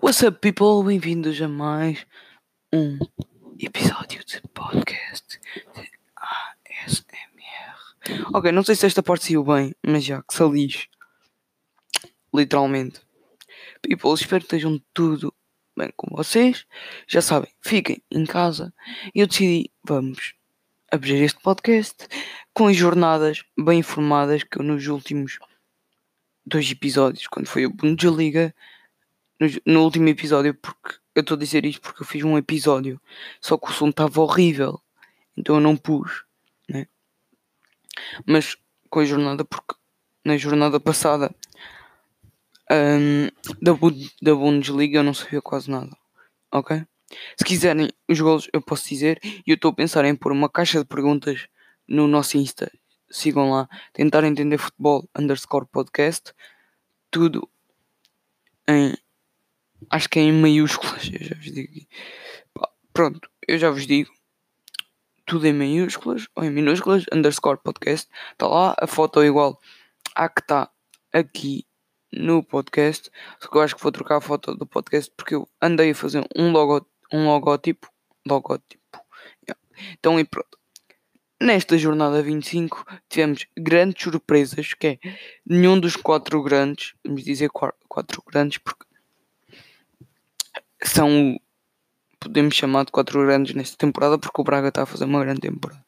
What's up, people? Bem-vindos a mais um episódio de podcast de ASMR. Ok, não sei se esta parte saiu bem, mas já que salis. Literalmente. People, espero que estejam tudo bem com vocês. Já sabem, fiquem em casa. Eu decidi, vamos abrir este podcast com as jornadas bem informadas que eu nos últimos dois episódios, quando foi a Bundesliga, no, no último episódio, porque eu estou a dizer isto porque eu fiz um episódio, só que o som estava horrível, então eu não pus, né? Mas com a jornada, porque na jornada passada um, da, da Bundesliga eu não sabia quase nada, ok? Se quiserem os gols, eu posso dizer, e eu estou a pensar em pôr uma caixa de perguntas no nosso Insta. Sigam lá, tentar entender futebol underscore podcast, tudo em acho que é em maiúsculas, eu já vos digo aqui. Pronto, eu já vos digo. Tudo em maiúsculas ou em minúsculas, underscore podcast. Está lá, a foto é igual à que está aqui no podcast. Só que eu acho que vou trocar a foto do podcast porque eu andei a fazer um, logo, um logótipo. Logótipo. Então e pronto. Nesta jornada 25 tivemos grandes surpresas, que é nenhum dos quatro grandes, vamos dizer quatro grandes porque são, podemos chamar de quatro grandes nesta temporada porque o Braga está a fazer uma grande temporada.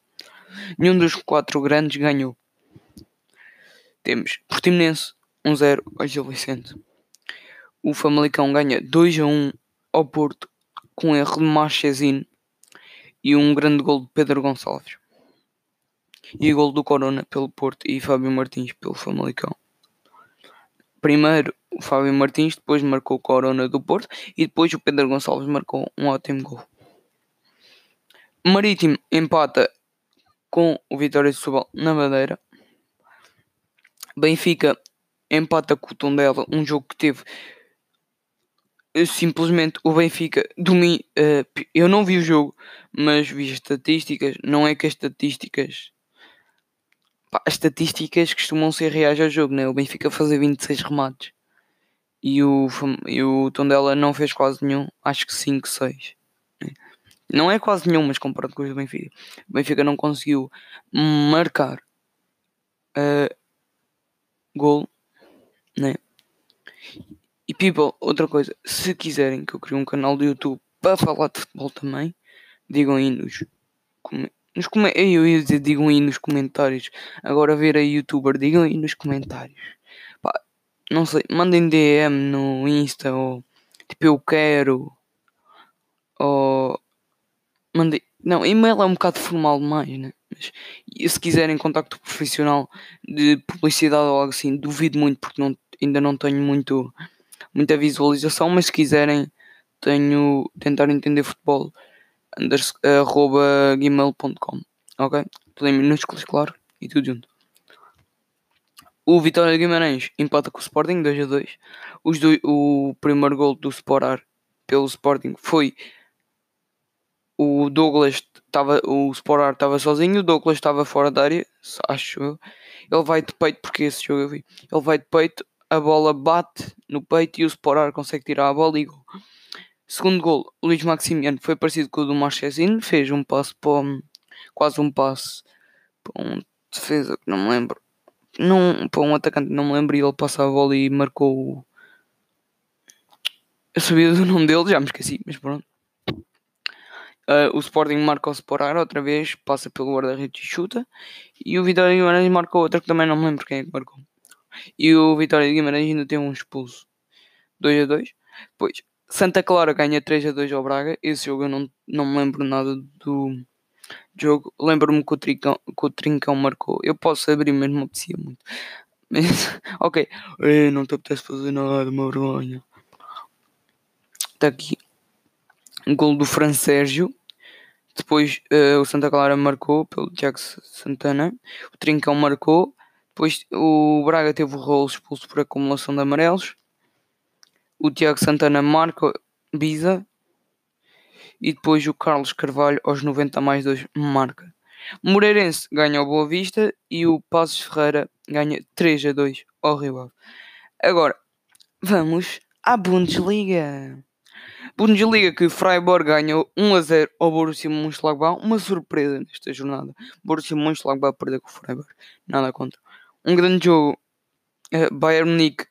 Nenhum dos quatro grandes ganhou. Temos Portimonense 1-0 ao Gil Vicente. O Famalicão ganha 2-1 ao Porto com erro de Marchesino e um grande gol de Pedro Gonçalves. E o gol do Corona pelo Porto e Fábio Martins pelo Famalicão. Primeiro o Fábio Martins, depois marcou o Corona do Porto e depois o Pedro Gonçalves marcou um ótimo gol. Marítimo empata com o Vitória de Setúbal na Madeira. Benfica empata com o Tondela, um jogo que teve eh, simplesmente o Benfica domina. Uh, eu não vi o jogo, mas vi as estatísticas. Não é que as estatísticas. Pá, as estatísticas costumam ser reais ao jogo, né? O Benfica fazer 26 remates e o, e o Tondela não fez quase nenhum, acho que 5, 6. Não é quase nenhum, mas comparado com o Benfica. O Benfica não conseguiu marcar uh, gol, né? E people, outra coisa, se quiserem que eu crie um canal do YouTube para falar de futebol também, digam aí nos, nos eu ia dizer, digam aí nos comentários. Agora ver a youtuber, digam aí nos comentários não sei, mandem DM no Insta ou tipo eu quero ou mandem. Não, e-mail é um bocado formal demais, né? Mas se quiserem contacto profissional de publicidade ou algo assim, duvido muito porque não, ainda não tenho muito, muita visualização, mas se quiserem tenho tentar entender futebol anders, arroba gmail.com ok? Tudo em minúsculos, claro, e tudo junto. O Vitória de Guimarães empata com o Sporting 2 a 2. Os do, o primeiro gol do Sporar pelo Sporting foi o Douglas estava o Sporar estava sozinho, o Douglas estava fora da área, acho eu. Ele vai de peito porque esse jogo eu vi. Ele vai de peito, a bola bate no peito e o Sporar consegue tirar a bola e gol. Segundo gol, Luís Maximiano foi parecido com o do Marchesino, fez um passo para quase um passo para um defesa que não me lembro não, para um atacante, não me lembro, e ele passa a bola e marcou. Eu sabia do nome dele, já me esqueci, mas pronto. Uh, o Sporting marca o Sporar outra vez, passa pelo guarda-redes e chuta. E o Vitória Guimarães marcou outra que também não me lembro quem é que marcou. E o Vitória Guimarães ainda tem um expulso 2 a 2. Depois, Santa Clara ganha 3 a 2 ao Braga. Esse jogo eu não, não me lembro nada do, jogo. Lembro-me que o, Trincão, que o Trincão marcou. Eu posso abrir, mas não apetecia muito. Mas, ok. Ei, não te apetece fazer nada, uma vergonha. Está aqui. Gol do Fran Sérgio. Depois uh, o Santa Clara marcou pelo Tiago Santana. O Trincão marcou. Depois o Braga teve o rolo expulso por acumulação de amarelos. O Tiago Santana marca Biza e depois o Carlos Carvalho aos 90 mais 2 marca. Moreirense ganha ao Boa Vista e o Passos Ferreira ganha 3 a 2 ao Rio Ave. Agora, vamos A Bundesliga. Bundesliga que Freiburg ganhou 1 a 0 ao Borussia Mönchengladbach. Uma surpresa nesta jornada. Borussia Mönchengladbach perdeu com o Freiburg. Nada contra. Um grande jogo. Uh, Bayern Munique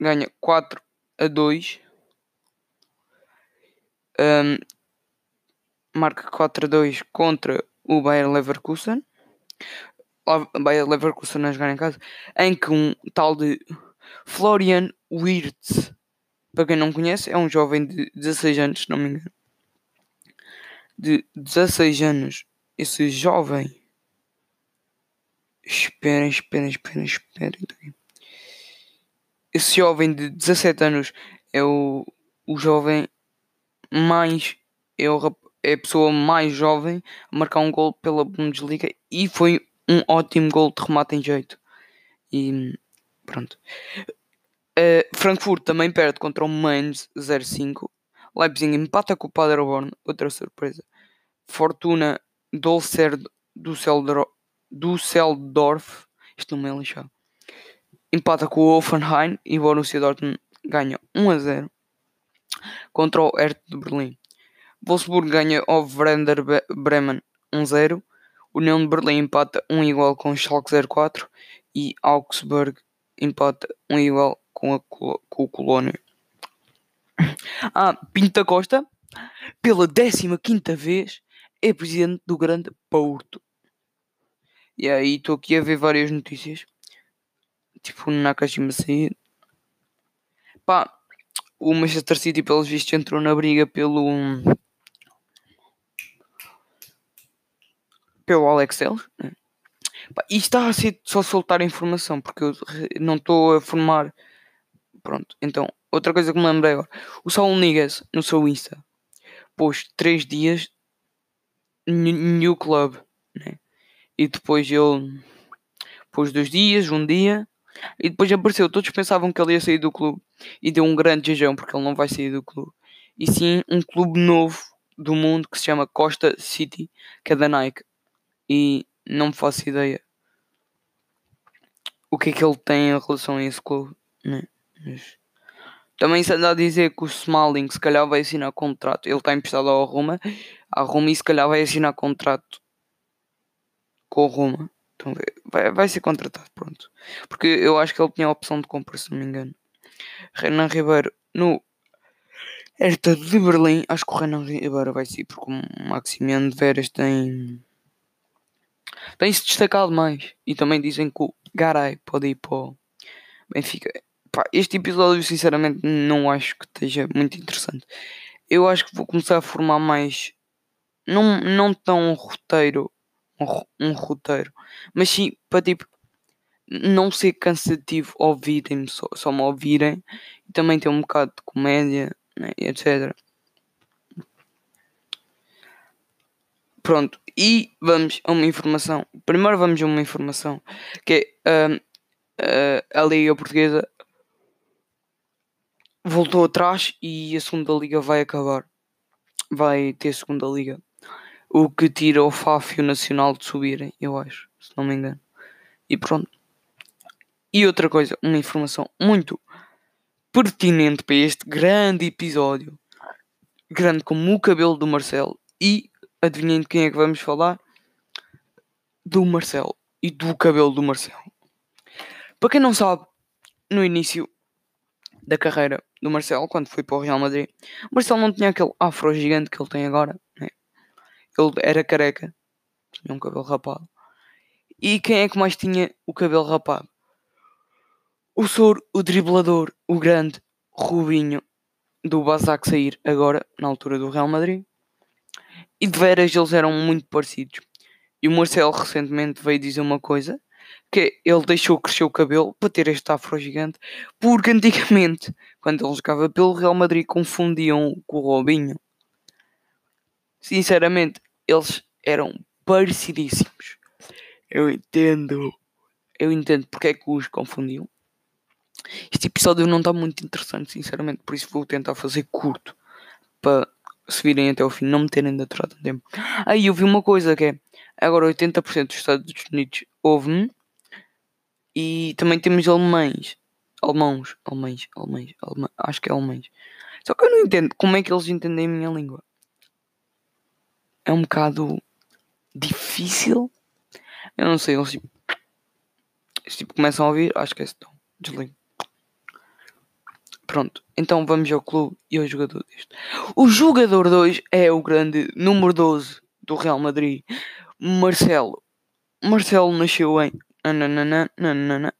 ganha 4 a 2. Um, marca 4 a 2 contra o Bayern Leverkusen. O Bayern Leverkusen a jogar em casa. Em que um tal de Florian Wirtz, para quem não conhece, é um jovem de 16 anos, se não me engano. De 16 anos. Esse jovem. Esperem, esperem, esperem, esperem. Esse jovem de 17 anos é o, o jovem mais. É, o, é a pessoa mais jovem a marcar um gol pela Bundesliga e foi um ótimo gol de remate em jeito. E pronto. Uh, Frankfurt também perde contra o Mainz 0-5. Leipzig empata com o Paderborn, outra surpresa. Fortuna Dolcer do Düsseldorf, isto não me é lixado. Empata com o Offenheim e o Borussia Dortmund ganha 1 a 0 contra o Hertha de Berlim. Wolfsburg ganha ao Werder Bremen 1-0. União de Berlim empata 1 igual com o Schalke 04 e Augsburg empata 1 igual com, a, com o Colónia. Ah, Pinta Costa, pela 15 vez, é presidente do Grande Porto. E aí estou aqui a ver várias notícias. Tipo, Nakashima sair. Pá, o Manchester City, pelos vistos, entrou na briga pelo. pelo Alex Telles. Né? E está a ser só soltar informação, porque eu não estou a formar. Pronto, então, outra coisa que me lembrei agora. O Saul Niguez, no seu Insta, pôs 3 dias New Club, né? E depois ele pôs dois dias, um dia, e depois apareceu. Todos pensavam que ele ia sair do clube e deu um grande jejão porque ele não vai sair do clube. E sim um clube novo do mundo que se chama Costa City, que é da Nike. E não faço ideia o que é que ele tem em relação a esse clube. Né? Mas... Também se anda a dizer que o Smalling se calhar vai assinar contrato. Ele está emprestado ao Roma. A Roma e se calhar vai assinar contrato com o Roma. Então vai, vai ser contratado, pronto. Porque eu acho que ele tinha a opção de compra, se não me engano. Renan Ribeiro no Hertha de Berlim. Acho que o Renan Ribeiro vai ser, porque o Maximiano de Veras tem. tem-se destacado mais. E também dizem que o Garay pode ir para o Benfica. Pá, este episódio, sinceramente, não acho que esteja muito interessante. Eu acho que vou começar a formar mais. Não, não tão roteiro um, um roteiro, mas sim para tipo não ser cansativo ouvirem-me, só, só me ouvirem e também ter um bocado de comédia, né, etc. Pronto, e vamos a uma informação. Primeiro vamos a uma informação que é uh, uh, a Liga Portuguesa voltou atrás e a segunda liga vai acabar. Vai ter segunda liga o que tira o Fáfio Nacional de subirem, eu acho, se não me engano. E pronto. E outra coisa, uma informação muito pertinente para este grande episódio, grande como o cabelo do Marcelo. E adivinhem de quem é que vamos falar? Do Marcelo e do cabelo do Marcelo. Para quem não sabe, no início da carreira do Marcelo, quando foi para o Real Madrid, o Marcelo não tinha aquele afro gigante que ele tem agora. Ele era careca, tinha um cabelo rapado. E quem é que mais tinha o cabelo rapado? O Sor, o driblador, o grande Rubinho do Basak sair agora, na altura do Real Madrid. E de veras eles eram muito parecidos. E o Marcelo recentemente veio dizer uma coisa que ele deixou crescer o cabelo para ter este afro gigante, porque antigamente, quando ele jogava pelo Real Madrid, confundiam com o Robinho. Sinceramente, eles eram parecidíssimos. Eu entendo. Eu entendo porque é que os confundiam. Este episódio não está muito interessante, sinceramente, por isso vou tentar fazer curto para se virem até o fim, não me terem de atrás tanto tempo. Aí eu vi uma coisa que é agora 80% dos Estados Unidos ouvem e também temos alemães. alemãos, alemães, alemães, alemães, acho que é alemães. Só que eu não entendo como é que eles entendem a minha língua. É um bocado difícil. Eu não sei, eles tipo, eles, tipo começam a ouvir, acho que é então, desligo. Pronto, então vamos ao clube e ao jogador deste. O jogador 2 é o grande número 12 do Real Madrid, Marcelo. Marcelo nasceu em.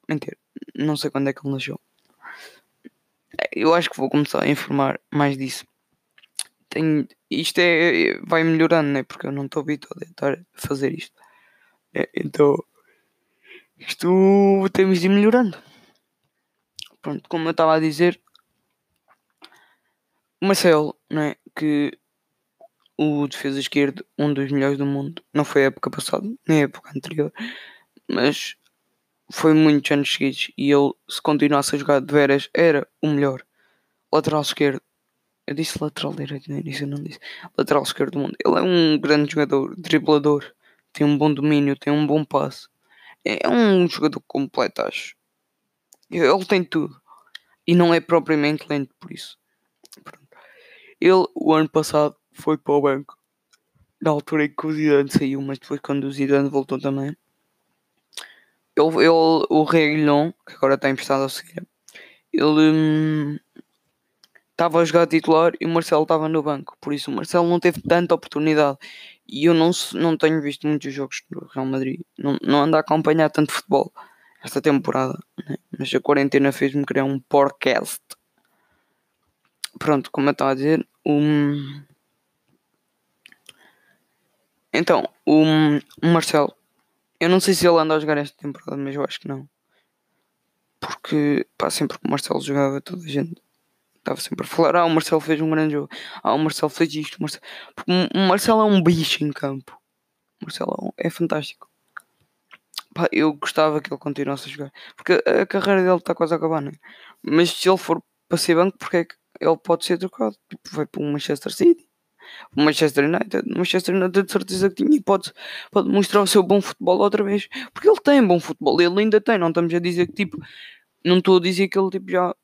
Mentira, não sei quando é que ele nasceu. Eu acho que vou começar a informar mais disso. Tenho, isto é, vai melhorando, né? Porque eu não estou habituado a estar a fazer isto. É, então, isto temos de ir melhorando. Pronto, como eu estava a dizer, o Marcelo, né? Que o defesa esquerdo, um dos melhores do mundo, não foi a época passada, nem a época anterior, mas foi muitos anos seguidos e ele, se continuasse a jogar de veras, era o melhor lateral esquerdo. Eu disse lateral direito, disse, eu não disse. Lateral esquerdo do mundo. Ele é um grande jogador, driblador, tem um bom domínio, tem um bom passe. É um jogador completo, acho. Ele tem tudo. E não é propriamente lento por isso. Ele, o ano passado, foi para o banco. Na altura em que o Zidane saiu, mas depois quando o Zidane voltou também. Ele, ele o Reguilhon, que agora está emprestado ao Sevilha, ele estava a jogar titular e o Marcelo estava no banco. Por isso o Marcelo não teve tanta oportunidade. E eu não, não tenho visto muitos jogos do Real Madrid. Não, não ando a acompanhar tanto futebol esta temporada. Né? Mas a quarentena fez-me criar um podcast. Pronto, como eu estava a dizer, um... Então, o, o Marcelo, eu não sei se ele anda a jogar esta temporada, mas eu acho que não. Porque, pá, sempre que o Marcelo jogava, toda a gente estava sempre a falar: Ah, o Marcelo fez um grande jogo, ah, o Marcelo fez isto. O Marcelo... Porque o Marcelo é um bicho em campo, o Marcelo é fantástico. Pá, eu gostava que ele continuasse a jogar, porque a, carreira dele está quase a acabar, né? Mas se ele for para ser banco, porque é que ele pode ser trocado? Tipo, vai para o Manchester City o Manchester United. O Manchester United de certeza que tinha e pode, pode mostrar o seu bom futebol outra vez. Porque ele tem bom futebol, ele ainda tem. Não estamos a dizer que tipo. Não estou a dizer que ele tipo já.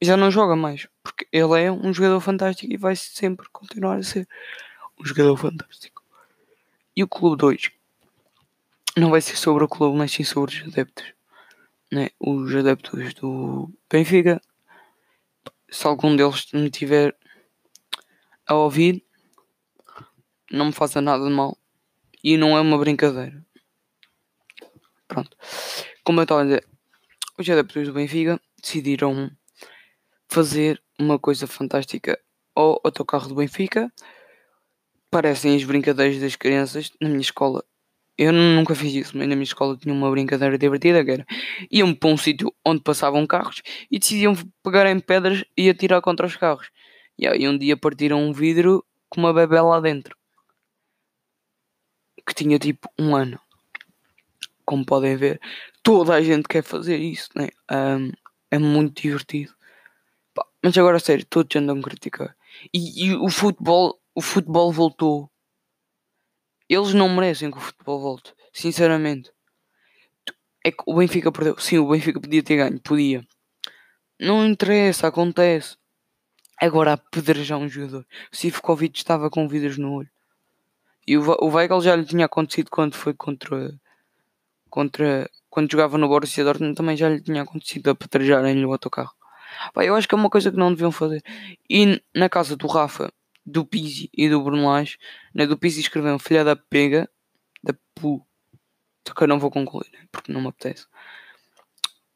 Já não joga mais. Porque ele é um jogador fantástico e vai sempre continuar a ser um jogador fantástico. E o Clube 2 não vai ser sobre o clube, mas sim sobre os adeptos. Né? Os adeptos do Benfica. Se algum deles me tiver a ouvir, não me faça nada de mal. E não é uma brincadeira. Pronto. Como eu estava a dizer, os adeptos do Benfica decidiram fazer uma coisa fantástica ao autocarro do Benfica. Parecem as brincadeiras das crianças na minha escola. Eu nunca fiz isso, mas na minha escola tinha uma brincadeira divertida que era iam para um sítio onde passavam carros e decidiam pegar em pedras e atirar contra os carros. E aí um dia partiram um vidro com uma bebê lá dentro. Que tinha tipo um ano. Como podem ver, toda a gente quer fazer isso, né? Um, é muito divertido. Mas agora sério, todos andam a criticar. E, e o futebol, o futebol voltou. Eles não merecem que o futebol volte. Sinceramente. É que o Benfica perdeu. Sim, o Benfica podia ter ganho. Podia. Não interessa, acontece. Agora apedrejar um jogador. O Sivkovic estava com vidros no olho. E o, o Weigl já lhe tinha acontecido quando foi contra. contra quando jogava no Borussia Dortmund também já lhe tinha acontecido apedrejarem-lhe o autocarro. Pá, eu acho que é uma coisa que não deviam fazer. E na casa do Rafa, do Pizzi e do Bruno Lage, né, do Pizzi escreveram filha da pega, da pu. Só que eu não vou concluir, porque não me apetece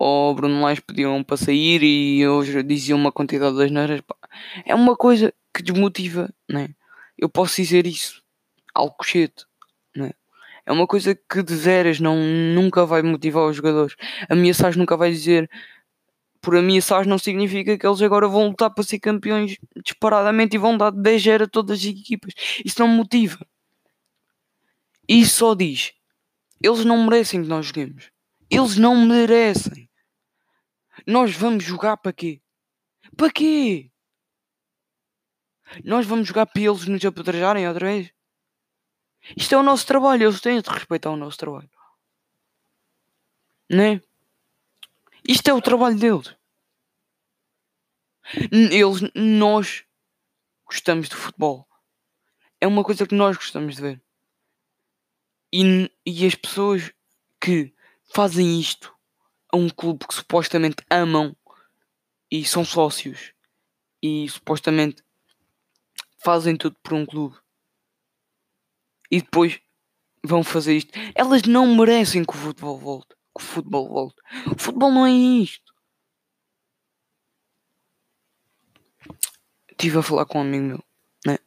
ou Bruno Lage pediam para sair e hoje diziam uma quantidade de asneiras. É uma coisa que desmotiva, né? Eu posso dizer isso. Alcochete, né? É uma coisa que de veras não, nunca vai motivar os jogadores. Ameaçar nunca vai dizer. Por ameaçar não significa que eles agora vão lutar para ser campeões disparadamente e vão dar 10 a todas as equipas. Isso não motiva. Isso só diz. Eles não merecem que nós joguemos. Eles não merecem. Nós vamos jogar para quê? Para quê? Nós vamos jogar para eles nos apedrejarem outra vez? Isto é o nosso trabalho, eles têm de respeitar o nosso trabalho. Não é? Isto é o trabalho deles. Eles, nós gostamos de futebol. É uma coisa que nós gostamos de ver. E, e as pessoas que fazem isto a um clube que supostamente amam e são sócios e supostamente fazem tudo por um clube e depois vão fazer isto. Elas não merecem que o futebol volte. Que o futebol volte. O futebol não é isto. Estive a falar com um amigo meu, né?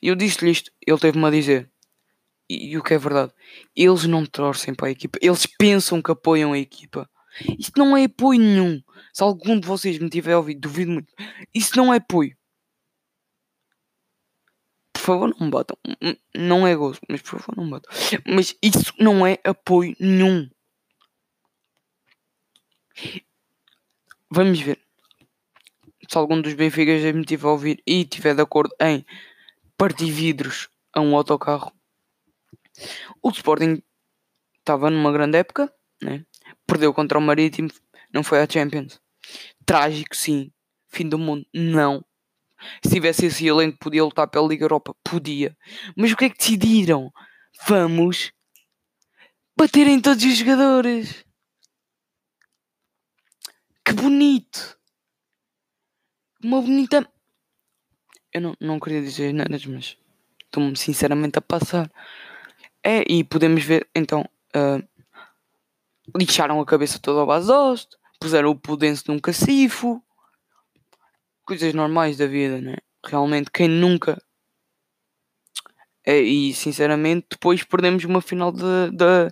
E eu disse-lhe isto, ele teve-me a dizer. E, e, o que é verdade, eles não torcem para a equipa, eles pensam que apoiam a equipa. Isto não é apoio nenhum. Se algum de vocês me tiver ouvido, duvido muito. Isso não é apoio. Por favor, não me batam. Não é gozo, mas por favor, não me batam. Mas isso não é apoio nenhum. Vamos ver. Se algum dos Benficas me tiver a ouvir e estiver de acordo em partir vidros a um autocarro, o Sporting estava numa grande época, né? perdeu contra o Marítimo, não foi a Champions. Trágico, sim. Fim do mundo, não. Se tivesse esse elenco, podia lutar pela Liga Europa? Podia. Mas o que é que decidiram? Vamos baterem todos os jogadores. Que bonito. Uma bonita. Eu não, não queria dizer nada, mas estou-me sinceramente a passar. É, e podemos ver então. Uh, lixaram a cabeça toda ao Basost, puseram o Pudense num cacifo, coisas normais da vida, né? Realmente, quem nunca. É, e sinceramente, depois perdemos uma final da,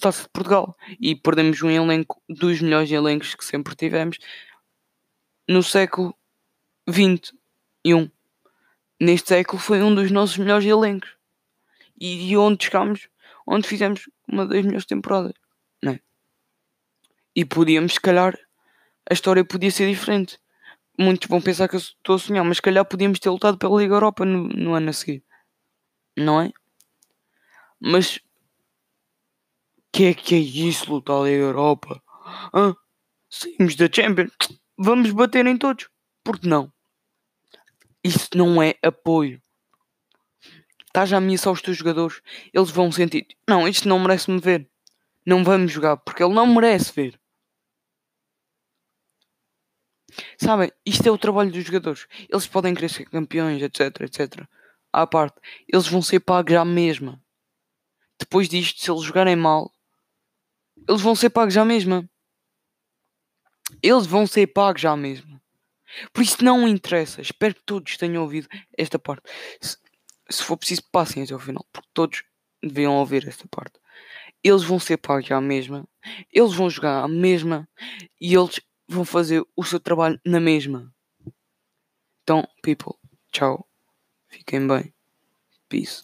Taça de Portugal e perdemos um elenco dos melhores elencos que sempre tivemos no século XXI. Neste século foi um dos nossos melhores elencos e onde chegámos, onde fizemos uma das melhores temporadas. E podíamos, se calhar, a história podia ser diferente. Muitos vão pensar que eu estou a sonhar, mas se calhar podíamos ter lutado pela Liga Europa no, no ano a seguir. Não é? Mas que é que é isso, lutar a Europa? Ah, saímos da Champions, vamos bater em todos. Porque não? Isso não é apoio. Estás a ameaçar os teus jogadores, eles vão sentir: não, isto não merece me ver. Não vamos jogar porque ele não merece ver. Sabem, isto é o trabalho dos jogadores. Eles podem ser campeões, etc, etc. À parte, eles vão ser pagos à mesma. Depois disto, se eles jogarem mal, eles vão ser pagos à mesma. Eles vão ser pagos à mesma. Por isso não interessa. Espero que todos tenham ouvido esta parte. Se, se for preciso, passem até ao final, porque todos deviam ouvir esta parte. Eles vão ser pagos à mesma. Eles vão jogar à mesma. E eles vão fazer o seu trabalho na mesma. Então, people, tchau. Fiquem bem. Peace.